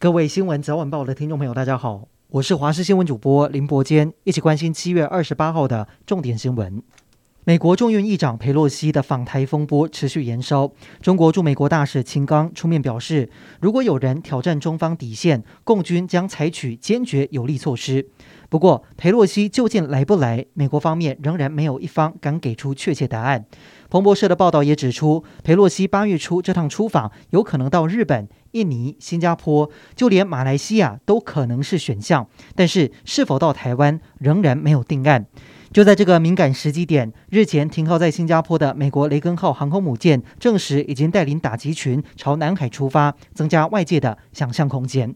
各位新闻早晚报的听众朋友，大家好，我是华视新闻主播林伯坚，一起关心七月二十八号的重点新闻。美国众议院议长佩洛西的访台风波持续延烧，中国驻美国大使秦刚出面表示，如果有人挑战中方底线，共军将采取坚决有力措施。不过，裴洛西究竟来不来，美国方面仍然没有一方敢给出确切答案。彭博社的报道也指出，裴洛西八月初这趟出访有可能到日本。印尼、新加坡，就连马来西亚都可能是选项，但是是否到台湾仍然没有定案。就在这个敏感时机点，日前停靠在新加坡的美国雷根号航空母舰证实已经带领打击群朝南海出发，增加外界的想象空间。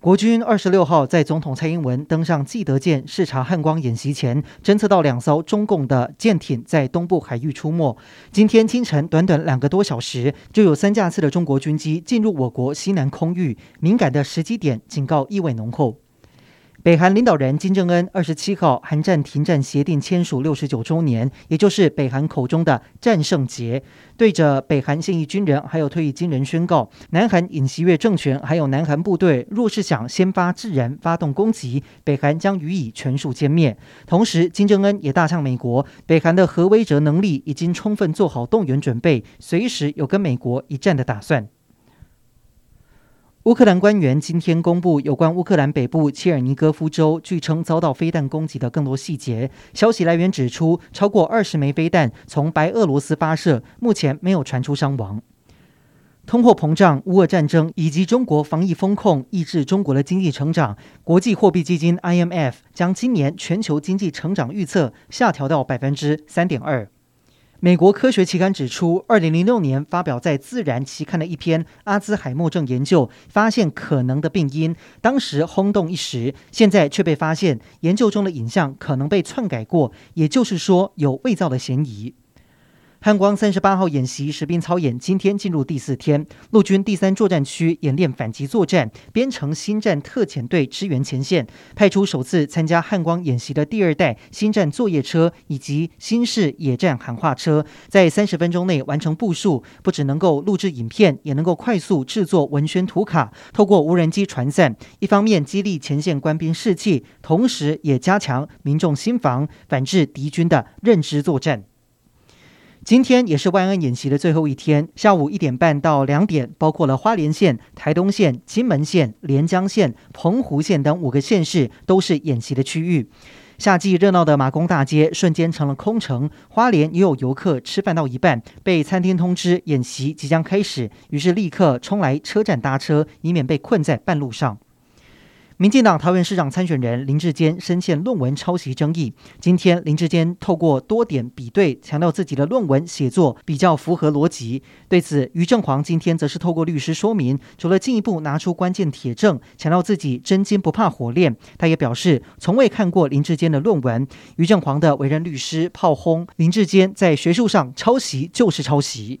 国军二十六号在总统蔡英文登上记得舰视察汉光演习前，侦测到两艘中共的舰艇在东部海域出没。今天清晨，短短两个多小时，就有三架次的中国军机进入我国西南空域，敏感的时机点，警告意味浓厚。北韩领导人金正恩二十七号韩战停战协定签署六十九周年，也就是北韩口中的战胜节，对着北韩现役军人还有退役军人宣告：南韩尹锡悦政权还有南韩部队，若是想先发制人发动攻击，北韩将予以全数歼灭。同时，金正恩也大呛美国，北韩的核威慑能力已经充分做好动员准备，随时有跟美国一战的打算。乌克兰官员今天公布有关乌克兰北部切尔尼戈夫州据称遭到飞弹攻击的更多细节。消息来源指出，超过二十枚飞弹从白俄罗斯发射，目前没有传出伤亡。通货膨胀、乌俄战争以及中国防疫风控抑制中国的经济成长。国际货币基金 IMF 将今年全球经济成长预测下调到百分之三点二。美国科学期刊指出，二零零六年发表在《自然》期刊的一篇阿兹海默症研究，发现可能的病因，当时轰动一时，现在却被发现研究中的影像可能被篡改过，也就是说有伪造的嫌疑。汉光三十八号演习实兵操演今天进入第四天，陆军第三作战区演练反击作战，编成新战特遣队支援前线，派出首次参加汉光演习的第二代新战作业车以及新式野战喊话车，在三十分钟内完成部署，不只能够录制影片，也能够快速制作文宣图卡，透过无人机传散，一方面激励前线官兵士气，同时也加强民众心防，反制敌军的认知作战。今天也是万安演习的最后一天，下午一点半到两点，包括了花莲县、台东县、金门县、连江县、澎湖县等五个县市都是演习的区域。夏季热闹的马公大街瞬间成了空城，花莲也有游客吃饭到一半，被餐厅通知演习即将开始，于是立刻冲来车站搭车，以免被困在半路上。民进党桃园市长参选人林志坚深陷论文抄袭争议。今天，林志坚透过多点比对，强调自己的论文写作比较符合逻辑。对此，于正煌今天则是透过律师说明，除了进一步拿出关键铁证，强调自己真金不怕火炼。他也表示，从未看过林志坚的论文。于正煌的委任律师炮轰林志坚在学术上抄袭就是抄袭。